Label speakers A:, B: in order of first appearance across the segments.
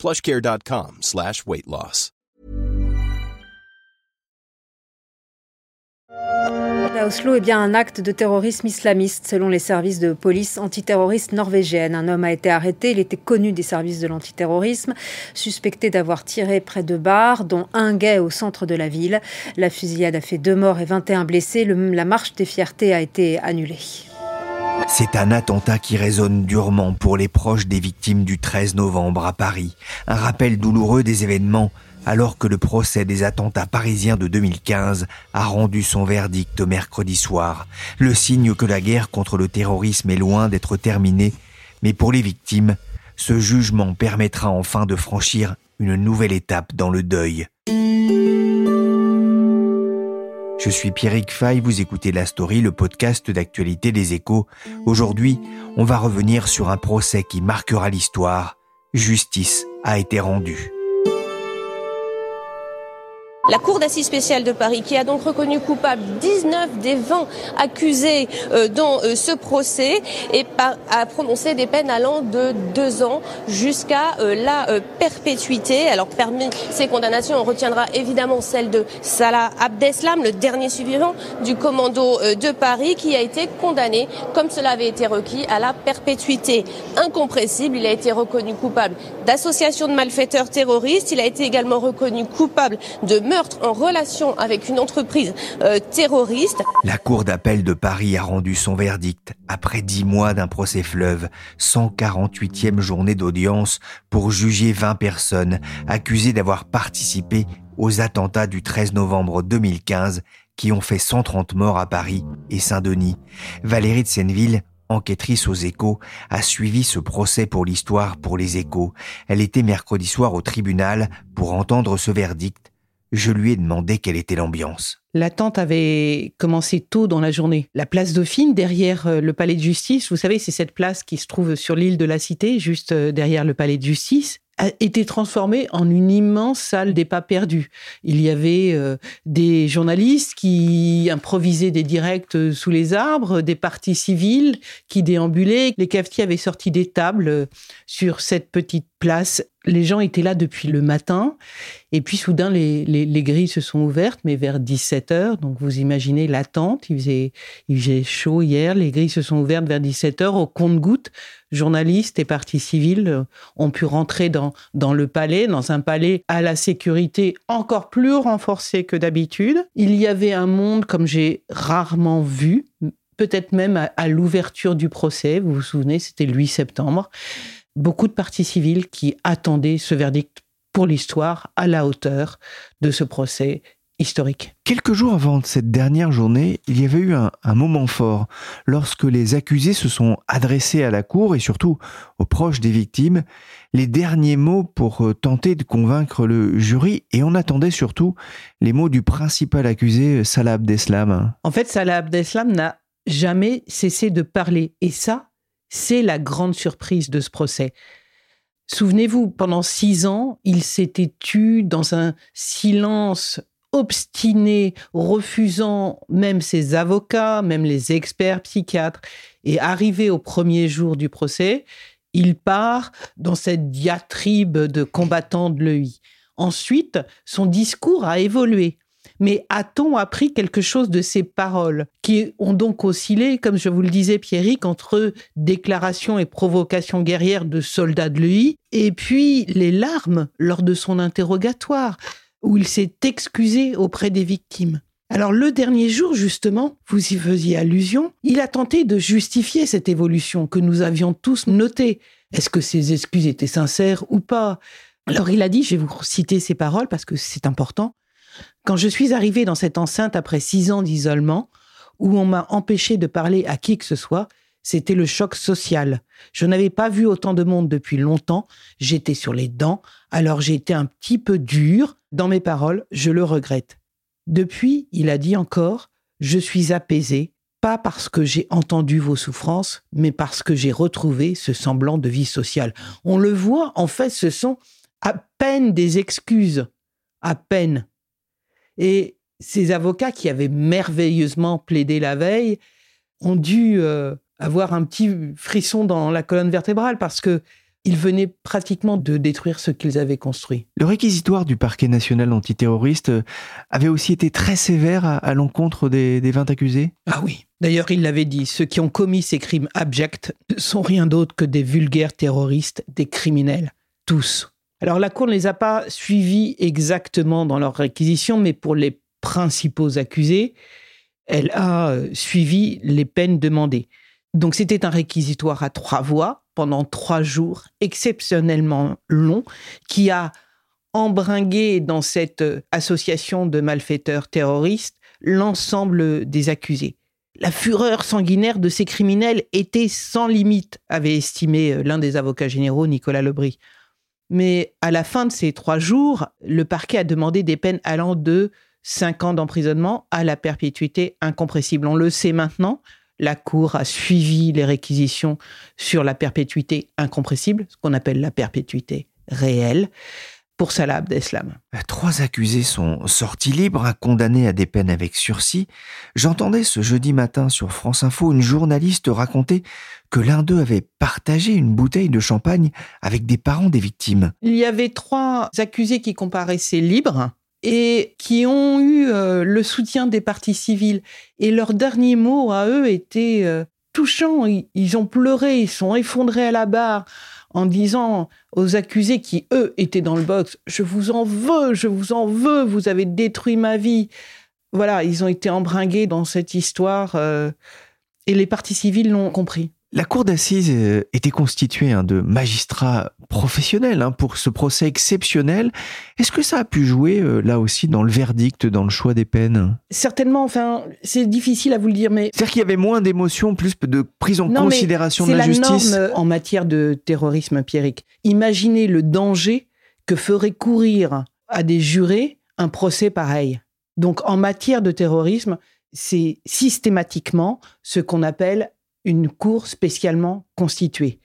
A: plushcare.com slash weight loss.
B: À Oslo est bien un acte de terrorisme islamiste selon les services de police antiterroriste norvégienne. Un homme a été arrêté. Il était connu des services de l'antiterrorisme, suspecté d'avoir tiré près de bars, dont un gay au centre de la ville. La fusillade a fait deux morts et 21 blessés. Le- la marche des fiertés a été annulée.
C: C'est un attentat qui résonne durement pour les proches des victimes du 13 novembre à Paris. Un rappel douloureux des événements alors que le procès des attentats parisiens de 2015 a rendu son verdict mercredi soir. Le signe que la guerre contre le terrorisme est loin d'être terminée, mais pour les victimes, ce jugement permettra enfin de franchir une nouvelle étape dans le deuil. Je suis Pierrick Fay, vous écoutez La Story, le podcast d'actualité des échos. Aujourd'hui, on va revenir sur un procès qui marquera l'histoire. Justice a été rendue.
D: La Cour d'assises spéciale de Paris, qui a donc reconnu coupable 19 des 20 accusés euh, dans euh, ce procès, et a prononcé des peines allant de 2 ans jusqu'à euh, la perpétuité. Alors parmi ces condamnations, on retiendra évidemment celle de Salah Abdeslam, le dernier survivant du commando de Paris, qui a été condamné, comme cela avait été requis, à la perpétuité incompressible. Il a été reconnu coupable d'association de malfaiteurs terroristes. Il a été également reconnu coupable de meurtre en relation avec une entreprise euh, terroriste.
C: La Cour d'appel de Paris a rendu son verdict après dix mois d'un procès fleuve, 148e journée d'audience pour juger 20 personnes accusées d'avoir participé aux attentats du 13 novembre 2015 qui ont fait 130 morts à Paris et Saint-Denis. Valérie de Senneville, enquêtrice aux échos, a suivi ce procès pour l'histoire pour les échos. Elle était mercredi soir au tribunal pour entendre ce verdict. Je lui ai demandé quelle était l'ambiance.
E: L'attente avait commencé tôt dans la journée. La place Dauphine, derrière euh, le palais de justice, vous savez, c'est cette place qui se trouve sur l'île de la Cité, juste euh, derrière le palais de justice, a été transformée en une immense salle des pas perdus. Il y avait euh, des journalistes qui improvisaient des directs sous les arbres, des parties civiles qui déambulaient. Les cafetiers avaient sorti des tables sur cette petite place. Les gens étaient là depuis le matin. Et puis soudain, les, les, les grilles se sont ouvertes, mais vers 17 heures. Donc vous imaginez l'attente. Il faisait, il faisait chaud hier. Les grilles se sont ouvertes vers 17 heures. Au compte-gouttes, journalistes et partis civils euh, ont pu rentrer dans, dans le palais, dans un palais à la sécurité encore plus renforcée que d'habitude. Il y avait un monde comme j'ai rarement vu, peut-être même à, à l'ouverture du procès. Vous vous souvenez, c'était le 8 septembre. Beaucoup de partis civils qui attendaient ce verdict pour l'histoire à la hauteur de ce procès historique.
C: Quelques jours avant cette dernière journée, il y avait eu un, un, moment fort lorsque les accusés se sont adressés à la cour et surtout aux proches des victimes, les derniers mots pour tenter de convaincre le jury et on attendait surtout les mots du principal accusé Salah Abdeslam.
E: En fait, Salah Abdeslam n'a jamais cessé de parler et ça, c'est la grande surprise de ce procès. Souvenez-vous, pendant six ans, il s'était tu dans un silence obstiné, refusant même ses avocats, même les experts psychiatres. Et arrivé au premier jour du procès, il part dans cette diatribe de combattant de l'EI. Ensuite, son discours a évolué. Mais a-t-on appris quelque chose de ces paroles, qui ont donc oscillé, comme je vous le disais, Pierrick, entre déclaration et provocation guerrière de soldats de l'EI, et puis les larmes lors de son interrogatoire, où il s'est excusé auprès des victimes? Alors le dernier jour, justement, vous y faisiez allusion, il a tenté de justifier cette évolution que nous avions tous notée. Est-ce que ses excuses étaient sincères ou pas? Alors il a dit, je vais vous citer ces paroles parce que c'est important, quand je suis arrivé dans cette enceinte après six ans d'isolement, où on m'a empêché de parler à qui que ce soit, c'était le choc social. Je n'avais pas vu autant de monde depuis longtemps, j'étais sur les dents, alors j'ai été un petit peu dur dans mes paroles, je le regrette. Depuis, il a dit encore, je suis apaisé, pas parce que j'ai entendu vos souffrances, mais parce que j'ai retrouvé ce semblant de vie sociale. On le voit, en fait, ce sont à peine des excuses, à peine. Et ces avocats qui avaient merveilleusement plaidé la veille ont dû euh, avoir un petit frisson dans la colonne vertébrale parce que ils venaient pratiquement de détruire ce qu'ils avaient construit.
C: Le réquisitoire du parquet national antiterroriste euh, avait aussi été très sévère à, l'encontre des, des 20 accusés?
E: Ah oui. D'ailleurs, il l'avait dit, ceux qui ont commis ces crimes abjects ne sont rien d'autre que des vulgaires terroristes, des criminels. Tous. Alors la Cour ne les a pas suivis exactement dans leur réquisition, mais pour les principaux accusés, elle a euh, suivi les peines demandées. Donc c'était un réquisitoire à trois voix pendant trois jours exceptionnellement long qui a embringué dans cette euh, association de malfaiteurs terroristes l'ensemble des accusés. La fureur sanguinaire de ces criminels était sans limite, avait estimé euh, l'un des avocats généraux, Nicolas Lebris. Mais à la fin de ces trois jours, le parquet a demandé des peines allant de cinq ans d'emprisonnement à la perpétuité incompressible. On le sait maintenant, la Cour a suivi les réquisitions sur la perpétuité incompressible, ce qu'on appelle la perpétuité réelle, pour Salah Abdeslam.
C: Trois accusés sont sortis libres, condamnés à des peines avec sursis. J'entendais ce jeudi matin sur France Info une journaliste raconter que l'un d'eux avait partagé une bouteille de champagne avec des parents des victimes.
E: Il y avait trois accusés qui comparaissaient libres et qui ont eu euh, le soutien des partis civils. Et leurs derniers mots à eux étaient euh, touchants. Ils, ont pleuré, ils sont effondrés à la barre en disant aux accusés qui, eux, étaient dans le box, je vous en veux, je vous en veux, vous avez détruit ma vie. Voilà, ils ont été embringués dans cette histoire euh, et les partis civils l'ont compris.
C: La cour d'assises euh, était constituée hein, de magistrats professionnels hein, pour ce procès exceptionnel. Est-ce que ça a pu jouer euh, là aussi dans le verdict, dans le choix des peines?
E: Certainement. Enfin, c'est difficile à vous le dire, mais
C: c'est-à-dire qu'il y avait moins d'émotions, plus de prise en considération de la,
E: la
C: justice?
E: Norme en matière de terrorisme empirique. Imaginez le danger que ferait courir à des jurés un procès pareil. Donc, en matière de terrorisme, c'est systématiquement ce qu'on appelle une cour spécialement constituée.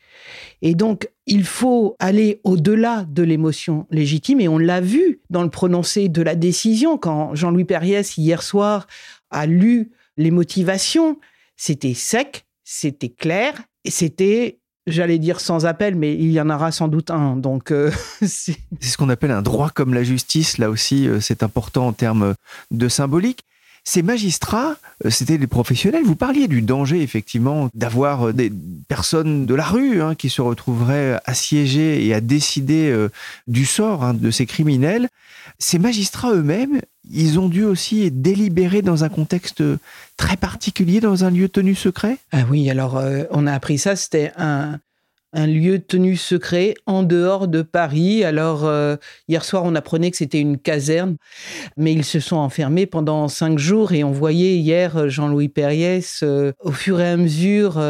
E: Et donc, il faut aller au-delà de l'émotion légitime, et on l'a vu dans le prononcé de la décision, quand Jean-Louis Perriès, hier soir, a lu les motivations, c'était sec, c'était clair, et c'était j'allais dire sans appel, mais il y en aura sans doute un. Donc, euh,
C: c'est ce qu'on appelle un droit comme la justice. Là aussi, euh, c'est important en termes de symbolique. Ces magistrats, euh, c'était des professionnels. Vous parliez du danger, effectivement, d'avoir euh, des personnes de la rue hein, qui se retrouveraient assiégées et à décider euh, du sort hein, de ces criminels. Ces magistrats eux-mêmes, ils ont dû aussi délibérer dans un contexte très particulier, dans un lieu tenu secret?
E: Ah oui, alors on a appris ça, c'était un, un lieu tenu secret en dehors de Paris. Alors, euh, hier soir, on apprenait que c'était une caserne, mais ils se sont enfermés pendant cinq jours et on voyait hier euh, Jean-Louis Perriès, euh, au fur et à mesure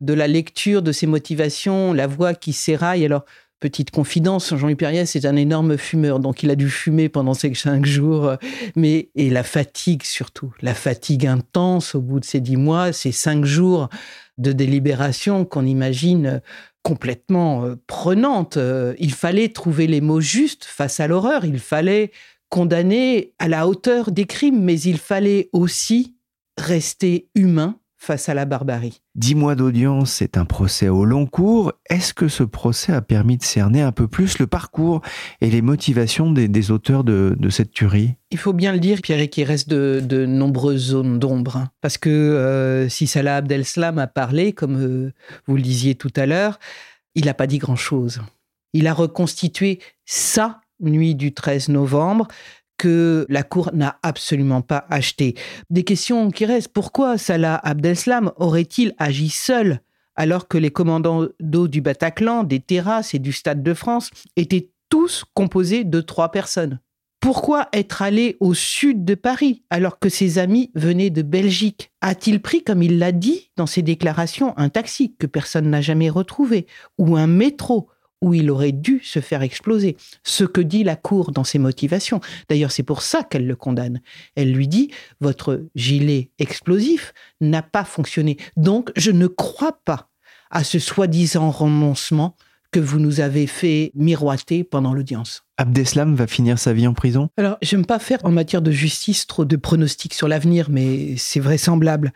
E: de la lecture de ses motivations, la voix qui s'éraille. Alors, petite confidence, Jean-Louis Perriès est un énorme fumeur, donc il a dû fumer pendant ces cinq jours, mais et la fatigue surtout, la fatigue intense au bout de ces dix mois, ces cinq jours de délibération qu'on imagine complètement euh, prenante. Euh, il fallait trouver les mots justes face à l'horreur. Il fallait condamner à la hauteur des crimes, mais il fallait aussi rester humain face à la barbarie.
C: Dix mois d'audience, c'est un procès au long cours. Est-ce que ce procès a permis de cerner un peu plus le parcours et les motivations des, auteurs de, cette tuerie?
E: Il faut bien le dire, Pierre, qu'il reste de, nombreuses zones d'ombre. Hein. Parce que euh, si Salah Abdel-Slam a parlé, comme euh, vous le disiez tout à l'heure, il n'a pas dit grand-chose. Il a reconstitué sa nuit du 13 novembre, que la Cour n'a absolument pas acheté. Des questions qui restent. Pourquoi Salah Abdeslam aurait-il agi seul alors que les commandants d'eau du Bataclan, des terrasses et du Stade de France étaient tous composés de trois personnes? Pourquoi être allé au sud de Paris alors que ses amis venaient de Belgique? A-t-il pris, comme il l'a dit dans ses déclarations, un taxi que personne n'a jamais retrouvé ou un métro? Où il aurait dû se faire exploser. Ce que dit la Cour dans ses motivations. D'ailleurs, c'est pour ça qu'elle le condamne. Elle lui dit, votre gilet explosif n'a pas fonctionné. Donc, je ne crois pas à ce soi-disant renoncement que vous nous avez fait miroiter pendant l'audience.
F: Abdeslam va finir sa vie en prison?
E: Alors, j'aime pas faire en matière de justice trop de pronostics sur l'avenir, mais c'est vraisemblable.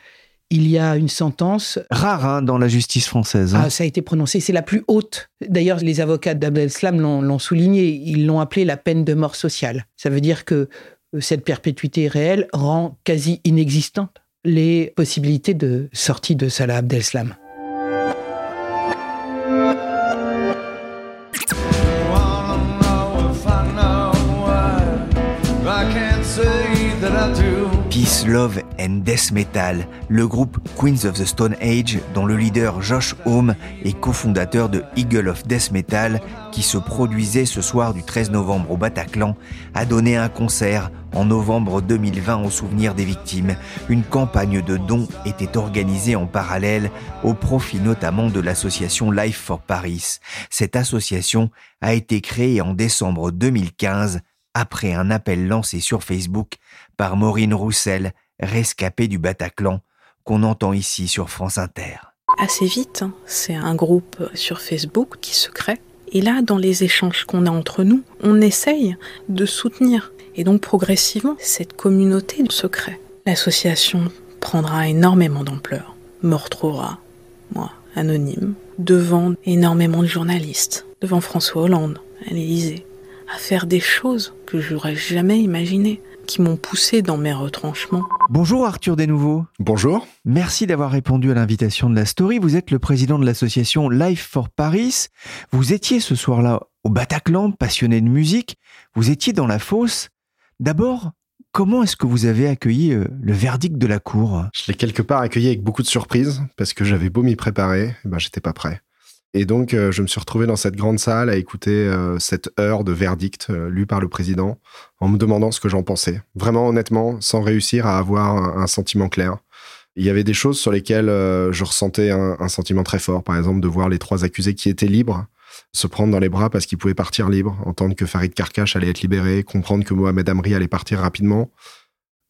E: Il y a une sentence.
F: Rare hein, dans la justice française. Hein.
E: Ah, ça a été prononcé, c'est la plus haute. D'ailleurs, les avocats d'Abdeslam l'ont souligné, ils l'ont appelé la peine de mort sociale. Ça veut dire que euh, cette perpétuité réelle rend quasi inexistante les possibilités de sortie de Salah Abdeslam.
C: Love and Death Metal, le groupe Queens of the Stone Age, dont le leader Josh Homme est cofondateur de Eagle of Death Metal, qui se produisait ce soir du 13 novembre au Bataclan, a donné un concert en novembre 2020 au souvenir des victimes. Une campagne de dons était organisée en parallèle au profit notamment de l'association Life for Paris. Cette association a été créée en décembre 2015 après un appel lancé sur Facebook par Maureen Roussel, rescapée du Bataclan, qu'on entend ici sur France Inter.
G: Assez vite, hein. c'est un groupe sur Facebook qui se crée. Et là, dans les échanges qu'on a entre nous, on essaye de soutenir. Et donc progressivement, cette communauté se crée. L'association prendra énormément d'ampleur, me retrouvera, moi, anonyme, devant énormément de journalistes, devant François Hollande, à l'Élysée, à faire des choses que j'aurais jamais imaginées, qui m'ont poussé dans mes retranchements.
F: Bonjour Arthur Desnouveaux.
H: Bonjour.
F: Merci d'avoir répondu à l'invitation de la story. Vous êtes le président de l'association Life for Paris. Vous étiez ce soir-là au Bataclan, passionné de musique. Vous étiez dans la fosse. D'abord, comment est-ce que vous avez accueilli euh, le verdict de la cour?
H: Je l'ai quelque part accueilli avec beaucoup de surprises parce que j'avais beau m'y préparer, eh ben j'étais pas prêt. Et donc, euh, je me suis retrouvé dans cette grande salle à écouter euh, cette heure de verdict euh, lu par le président en me demandant ce que j'en pensais. Vraiment, honnêtement, sans réussir à avoir un, sentiment clair. Il y avait des choses sur lesquelles je ressentais un, sentiment très fort. Par exemple, de voir les trois accusés qui étaient libres se prendre dans les bras parce qu'ils pouvaient partir libres, entendre que Farid Karkash allait être libéré, comprendre que Mohamed Amri allait partir rapidement.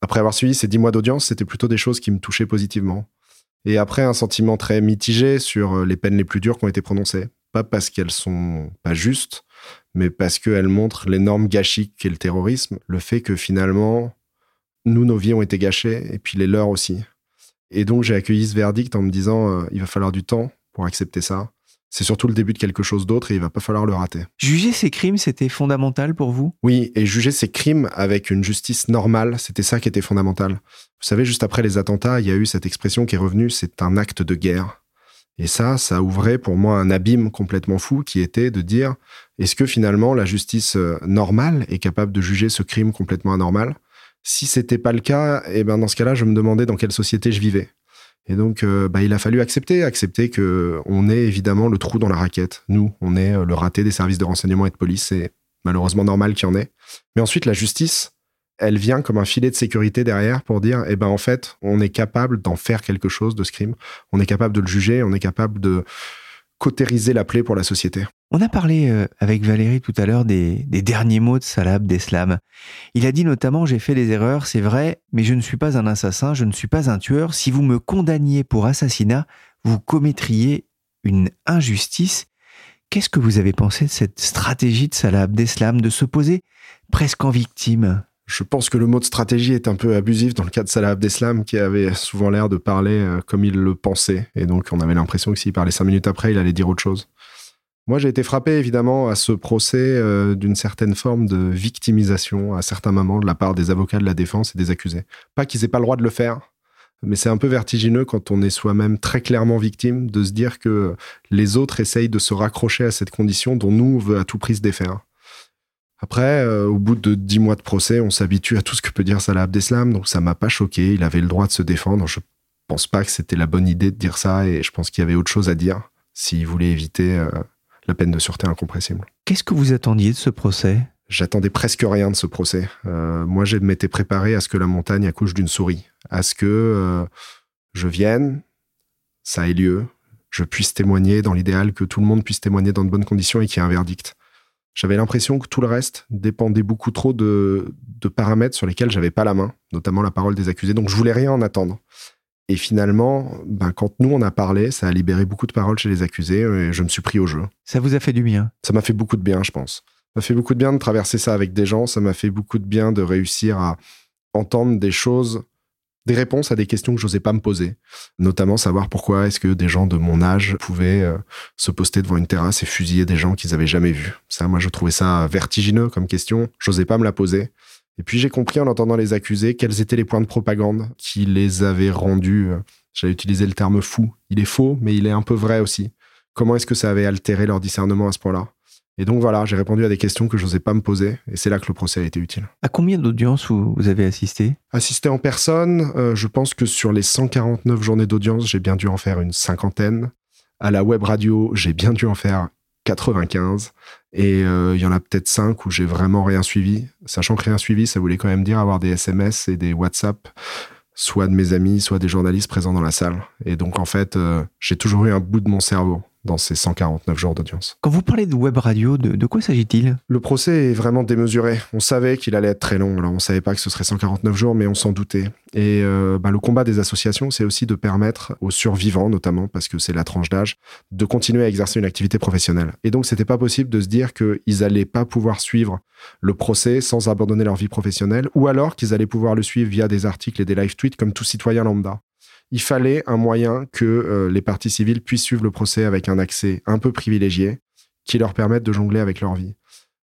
H: Après avoir suivi ces dix mois d'audience, c'était plutôt des choses qui me touchaient positivement. Et après, un sentiment très mitigé sur euh, les peines les plus dures qui ont été prononcées. Pas parce qu'elles sont pas justes, mais parce qu'elles montrent l'énorme gâchis qu'est le terrorisme, le fait que finalement, nous, nos vies ont été gâchées, et puis les leurs aussi. Et donc, j'ai accueilli ce verdict en me disant, euh, il va falloir du temps pour accepter ça c'est surtout le début de quelque chose d'autre et il va pas falloir le rater.
F: Juger ces crimes, c'était fondamental pour vous?
H: Oui, et juger ces crimes avec une justice normale, c'était ça qui était fondamental. Vous savez, juste après les attentats, il y a eu cette expression qui est revenue, c'est un acte de guerre. Et ça, ça ouvrait pour moi un abîme complètement fou qui était de dire, est-ce que finalement la justice euh, normale est capable de juger ce crime complètement anormal? Si c'était pas le cas, eh ben dans ce cas-là, je me demandais dans quelle société je vivais. Et donc, euh, bah, il a fallu accepter, accepter que on est évidemment le trou dans la raquette. Nous, on est euh, le raté des services de renseignement et de police. C'est malheureusement normal qu'il y en ait. Mais ensuite, la justice, elle vient comme un filet de sécurité derrière pour dire, eh ben en fait, on est capable d'en faire quelque chose de ce crime. On est capable de le juger. On est capable de cautériser la plaie pour la société.
F: On a parlé euh, avec Valérie tout à l'heure des, derniers mots de Salah Abdeslam. Il a dit notamment J'ai fait des erreurs, c'est vrai, mais je ne suis pas un assassin, je ne suis pas un tueur. Si vous me condamniez pour assassinat, vous commettriez une injustice. Qu'est-ce que vous avez pensé de cette stratégie de Salah Abdeslam de se poser presque en victime?
H: Je pense que le mot de stratégie est un peu abusif dans le cas de Salah Abdeslam, qui avait souvent l'air de parler euh, comme il le pensait. Et donc, on avait l'impression que s'il parlait cinq minutes après, il allait dire autre chose. Moi, j'ai été frappé évidemment à ce procès euh, d'une certaine forme de victimisation à certains moments de la part des avocats de la défense et des accusés. Pas qu'ils aient pas le droit de le faire, mais c'est un peu vertigineux quand on est soi-même très clairement victime de se dire que les autres essayent de se raccrocher à cette condition dont nous on veut à tout prix se défaire. Après, euh, au bout de dix mois de procès, on s'habitue à tout ce que peut dire Salah Abdeslam, donc ça m'a pas choqué. Il avait le droit de se défendre. Je pense pas que c'était la bonne idée de dire ça, et je pense qu'il y avait autre chose à dire s'il voulait éviter euh, la peine de sûreté incompressible.
F: Qu'est-ce que vous attendiez de ce procès?
H: J'attendais presque rien de ce procès. Euh, moi, je m'étais préparé à ce que la montagne accouche d'une souris, à ce que je vienne, ça ait lieu, je puisse témoigner dans l'idéal que tout le monde puisse témoigner dans de bonnes conditions et qu'il y ait un verdict. J'avais l'impression que tout le reste dépendait beaucoup trop de, de paramètres sur lesquels j'avais pas la main, notamment la parole des accusés. Donc je voulais rien en attendre. Et finalement, ben, quand nous on a parlé, ça a libéré beaucoup de paroles chez les accusés et je me suis pris au jeu.
F: Ça vous a fait du bien?
H: Ça m'a fait beaucoup de bien, je pense. Ça m'a fait beaucoup de bien de traverser ça avec des gens. Ça m'a fait beaucoup de bien de réussir à entendre des choses, des réponses à des questions que j'osais pas me poser. Notamment savoir pourquoi est-ce que des gens de mon âge pouvaient euh, se poster devant une terrasse et fusiller des gens qu'ils avaient jamais vus. Ça, moi, je trouvais ça vertigineux comme question. J'osais pas me la poser. Et puis j'ai compris en entendant les accusés quels étaient les points de propagande qui les avaient rendus, euh, j'allais utiliser le terme fou, il est faux, mais il est un peu vrai aussi. Comment est-ce que ça avait altéré leur discernement à ce point-là? Et donc voilà, j'ai répondu à des questions que je n'osais pas me poser, et c'est là que le procès a été utile.
F: À combien d'audiences vous, avez assisté?
H: Assisté en personne, euh, je pense que sur les 149 journées d'audience, j'ai bien dû en faire une cinquantaine. À la web radio, j'ai bien dû en faire 95. Et euh, il y en a peut-être 5 où j'ai vraiment rien suivi. Sachant que rien suivi, ça voulait quand même dire avoir des SMS et des WhatsApp, soit de mes amis, soit des journalistes présents dans la salle. Et donc, en fait, euh, j'ai toujours eu un bout de mon cerveau dans ces 149 jours d'audience.
F: Quand vous parlez de web radio, de, quoi s'agit-il?
H: Le procès est vraiment démesuré. On savait qu'il allait être très long. Alors, on savait pas que ce serait 149 jours, mais on s'en doutait. Et euh, bah, le combat des associations, c'est aussi de permettre aux survivants, notamment parce que c'est la tranche d'âge, de continuer à exercer une activité professionnelle. Et donc, c'était pas possible de se dire qu'ils allaient pas pouvoir suivre le procès sans abandonner leur vie professionnelle, ou alors qu'ils allaient pouvoir le suivre via des articles et des live tweets comme tout citoyen lambda il fallait un moyen que euh, les parties civiles puissent suivre le procès avec un accès un peu privilégié qui leur permette de jongler avec leur vie.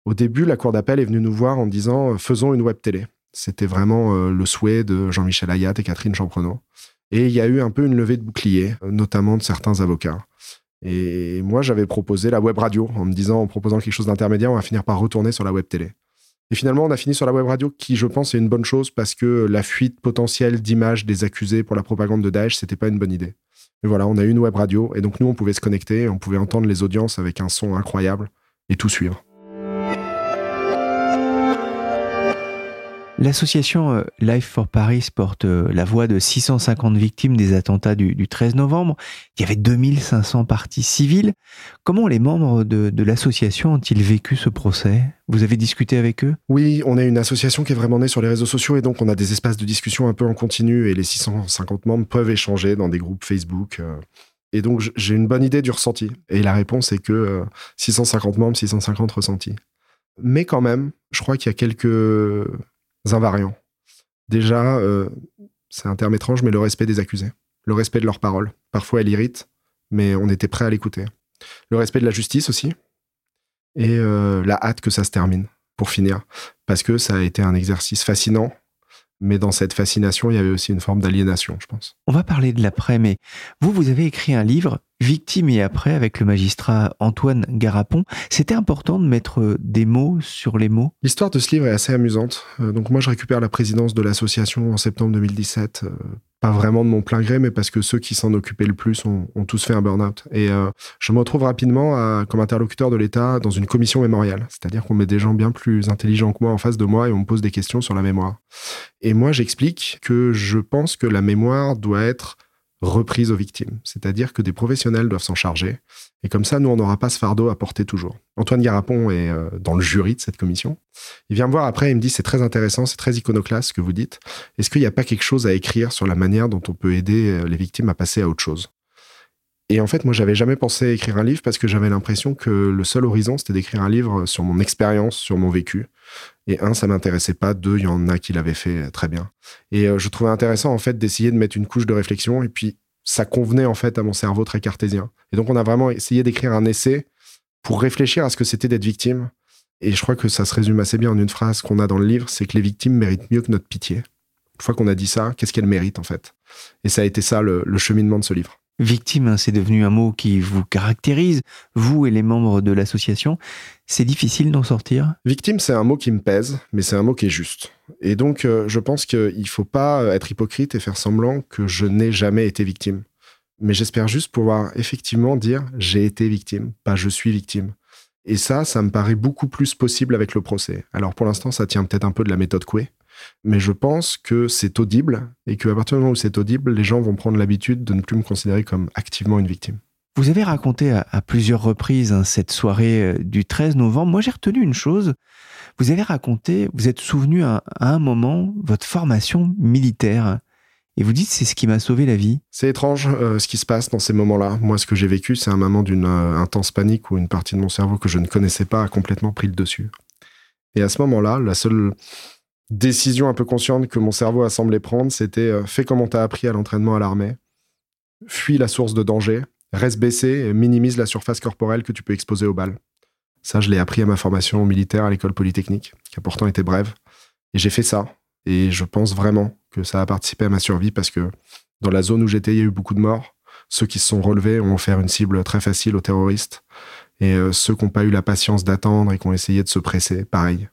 H: Au début, la Cour d'appel est venue nous voir en disant euh, faisons une web télé. C'était vraiment euh, le souhait de Jean-Michel Ayat et Catherine Champrenault. Et il y a eu un peu une levée de bouclier, notamment de certains avocats. Et moi, j'avais proposé la web radio en me disant, en proposant quelque chose d'intermédiaire, on va finir par retourner sur la web télé. Et finalement, on a fini sur la web radio, qui, je pense, est une bonne chose parce que la fuite potentielle d'images des accusés pour la propagande de Daesh, c'était pas une bonne idée. Mais voilà, on a eu une web radio et donc nous, on pouvait se connecter, on pouvait entendre les audiences avec un son incroyable et tout suivre.
F: L'association euh, Life for Paris porte euh, la voix de 650 victimes des attentats du, 13 novembre. Il y avait 2500 parties civiles. Comment les membres de, l'association ont-ils vécu ce procès? Vous avez discuté avec eux?
H: Oui, on est une association qui est vraiment née sur les réseaux sociaux et donc on a des espaces de discussion un peu en continu et les 650 membres peuvent échanger dans des groupes Facebook. Euh. Et donc j'ai une bonne idée du ressenti. Et la réponse est que 650 membres, 650 ressentis. Mais quand même, je crois qu'il y a quelques invariants. Déjà, euh, c'est un terme étrange, mais le respect des accusés, le respect de leurs paroles. Parfois, elle irrite, mais on était prêt à l'écouter. Le respect de la justice aussi, et euh, la hâte que ça se termine, pour finir, parce que ça a été un exercice fascinant, mais dans cette fascination, il y avait aussi une forme d'aliénation, je pense.
F: On va parler de l'après, mais vous, vous avez écrit un livre, Victime et après, avec le magistrat Antoine Garapon. C'était important de mettre des mots sur les mots?
H: L'histoire de ce livre est assez amusante. Euh, donc moi, je récupère la présidence de l'association en septembre 2017 pas vraiment de mon plein gré, mais parce que ceux qui s'en occupaient le plus ont, tous fait un burn-out. Et euh, je me retrouve rapidement comme interlocuteur de l'État dans une commission mémoriale. C'est-à-dire qu'on met des gens bien plus intelligents que moi en face de moi et on me pose des questions sur la mémoire. Et moi, j'explique que je pense que la mémoire doit être reprise aux victimes. C'est-à-dire que des professionnels doivent s'en charger. Et comme ça, nous, on n'aura pas ce fardeau à porter toujours. Antoine Garapon est euh, dans le jury de cette commission. Il vient me voir après, il me dit, c'est très intéressant, c'est très iconoclaste ce que vous dites. Est-ce qu'il n'y a pas quelque chose à écrire sur la manière dont on peut aider euh, les victimes à passer à autre chose? Et en fait, moi, j'avais jamais pensé écrire un livre parce que j'avais l'impression que le seul horizon, c'était d'écrire un livre sur mon expérience, sur mon vécu. Et un, ça m'intéressait pas. Deux, il y en a qui l'avaient fait très bien. Et euh, je trouvais intéressant, en fait, d'essayer de mettre une couche de réflexion. Et puis, ça convenait, en fait, à mon cerveau très cartésien. Et donc, on a vraiment essayé d'écrire un essai pour réfléchir à ce que c'était d'être victime. Et je crois que ça se résume assez bien en une phrase qu'on a dans le livre, c'est que les victimes méritent mieux que notre pitié. Une fois qu'on a dit ça, qu'est-ce qu'elles méritent, en fait? Et ça a été ça, le cheminement de ce livre.
F: Victime, hein, c'est devenu un mot qui vous caractérise, vous et les membres de l'association. C'est difficile d'en sortir?
H: Victime, c'est un mot qui me pèse, mais c'est un mot qui est juste. Et donc, euh, je pense qu'il ne faut pas être hypocrite et faire semblant que je n'ai jamais été victime. Mais j'espère juste pouvoir effectivement dire j'ai été victime, pas je suis victime. Et ça, ça me paraît beaucoup plus possible avec le procès. Alors pour l'instant, ça tient peut-être un peu de la méthode Coué, mais je pense que c'est audible et qu'à partir du moment où c'est audible, les gens vont prendre l'habitude de ne plus me considérer comme activement une victime.
F: Vous avez raconté à, plusieurs reprises hein, cette soirée euh, du 13 novembre. Moi, j'ai retenu une chose. Vous avez raconté, vous êtes souvenu à, un moment votre formation militaire. Et vous dites, c'est ce qui m'a sauvé la vie.
H: C'est étrange euh, ce qui se passe dans ces moments-là. Moi, ce que j'ai vécu, c'est un moment d'une euh, intense panique où une partie de mon cerveau que je ne connaissais pas a complètement pris le dessus. Et à ce moment-là, la seule décision un peu consciente que mon cerveau a semblé prendre, c'était fais comme on t'a appris à l'entraînement à l'armée, fuis la source de danger, reste baissé et minimise la surface corporelle que tu peux exposer aux balles. Ça, je l'ai appris à ma formation militaire à l'école polytechnique, qui a pourtant été brève. Et j'ai fait ça. Et je pense vraiment que ça a participé à ma survie parce que dans la zone où j'étais, il y a eu beaucoup de morts. Ceux qui se sont relevés ont offert une cible très facile aux terroristes. Et euh, ceux qui n'ont pas eu la patience d'attendre et qui ont essayé de se presser, pareil.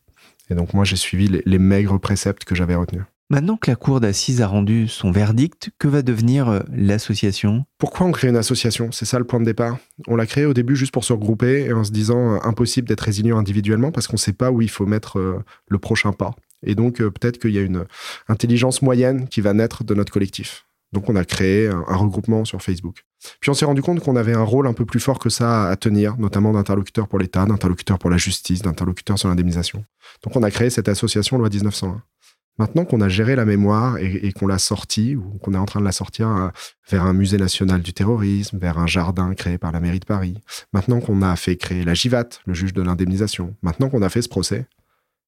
H: Et donc moi, j'ai suivi les, les maigres préceptes que j'avais retenus.
F: Maintenant que la cour d'assises a rendu son verdict, que va devenir euh, l'association?
H: Pourquoi on crée une association? C'est ça le point de départ. On l'a créée au début juste pour se regrouper et en se disant euh, impossible d'être résilient individuellement parce qu'on ne sait pas où il faut mettre euh, le prochain pas. Et donc peut-être qu'il y a une intelligence moyenne qui va naître de notre collectif. Donc on a créé un, regroupement sur Facebook. Puis on s'est rendu compte qu'on avait un rôle un peu plus fort que ça à tenir, notamment d'interlocuteur pour l'État, d'interlocuteur pour la justice, d'interlocuteur sur l'indemnisation. Donc on a créé cette association loi 1901. Maintenant qu'on a géré la mémoire et, qu'on l'a sortie, ou qu'on est en train de la sortir euh, vers un musée national du terrorisme, vers un jardin créé par la mairie de Paris, maintenant qu'on a fait créer la GIVAT, le juge de l'indemnisation, maintenant qu'on a fait ce procès,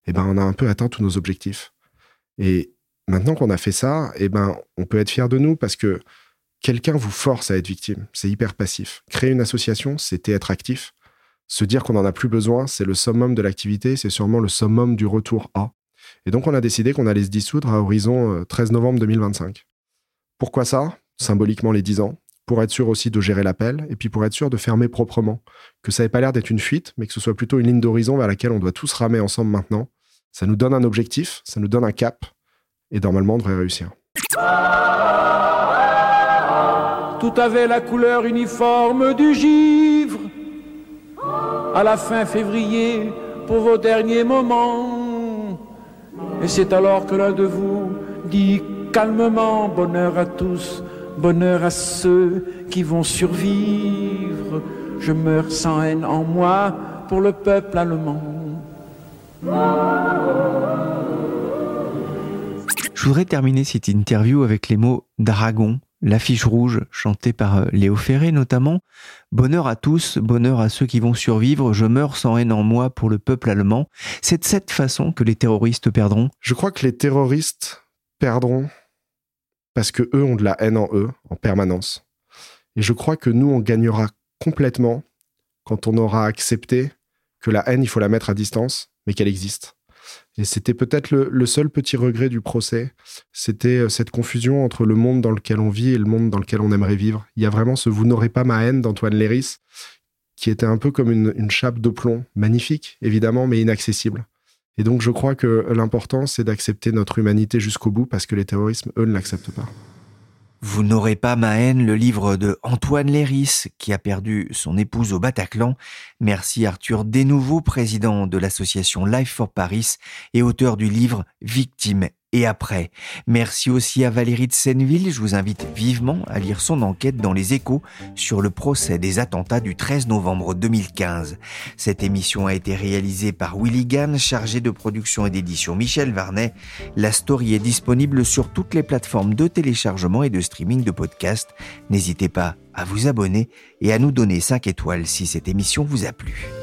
H: eh ben, on a un peu atteint tous nos objectifs. Et maintenant qu'on a fait ça, eh ben, on peut être fier de nous parce que quelqu'un vous force à être victime. C'est hyper passif. Créer une association, c'était être actif. Se dire qu'on n'en a plus besoin, c'est le summum de l'activité, c'est sûrement le summum du retour à. Et donc, on a décidé qu'on allait se dissoudre à horizon 13 euh, novembre 2025. Pourquoi ça? Symboliquement les 10 ans. Pour être sûr aussi de gérer l'appel et puis pour être sûr de fermer proprement. Que ça n'ait pas l'air d'être une fuite, mais que ce soit plutôt une ligne d'horizon vers laquelle on doit tous ramer ensemble maintenant. Ça nous donne un objectif, ça nous donne un cap. Et normalement, on devrait réussir.
I: Tout avait la couleur uniforme du givre. À la fin février, pour vos derniers moments et c'est alors que l'un de vous dit calmement bonheur à tous, bonheur à ceux qui vont survivre. Je meurs sans haine en moi pour le peuple allemand.
F: Je voudrais terminer cette interview avec les mots dragon l'affiche rouge chantée par euh, Léo Ferré notamment. Bonheur à tous, bonheur à ceux qui vont survivre, je meurs sans haine en moi pour le peuple allemand. C'est de cette façon que les terroristes perdront
H: Je crois que les terroristes perdront parce que eux ont de la haine en eux en permanence. Et je crois que nous, on gagnera complètement quand on aura accepté que la haine, il faut la mettre à distance, mais qu'elle existe. Et c'était peut-être le, seul petit regret du procès, c'était euh, cette confusion entre le monde dans lequel on vit et le monde dans lequel on aimerait vivre. Il y a vraiment ce Vous n'aurez pas ma haine d'Antoine Léris, qui était un peu comme une, une chape de plomb, magnifique évidemment, mais inaccessible. Et donc je crois que l'important, c'est d'accepter notre humanité jusqu'au bout, parce que les terrorismes, eux, ne l'acceptent pas.
C: Vous n'aurez pas ma haine, le livre de Antoine Léris, qui a perdu son épouse au Bataclan. Merci Arthur Desnouveaux, président de l'association Life for Paris et auteur du livre Victime et après. Merci aussi à Valérie de Senneville. Je vous invite vivement à lire son enquête dans les échos sur le procès des attentats du 13 novembre 2015. Cette émission a été réalisée par Willy Gann, chargé de production et d'édition Michel Varnet. La story est disponible sur toutes les plateformes de téléchargement et de streaming de podcasts. N'hésitez pas à vous abonner et à nous donner 5 étoiles si cette émission vous a plu.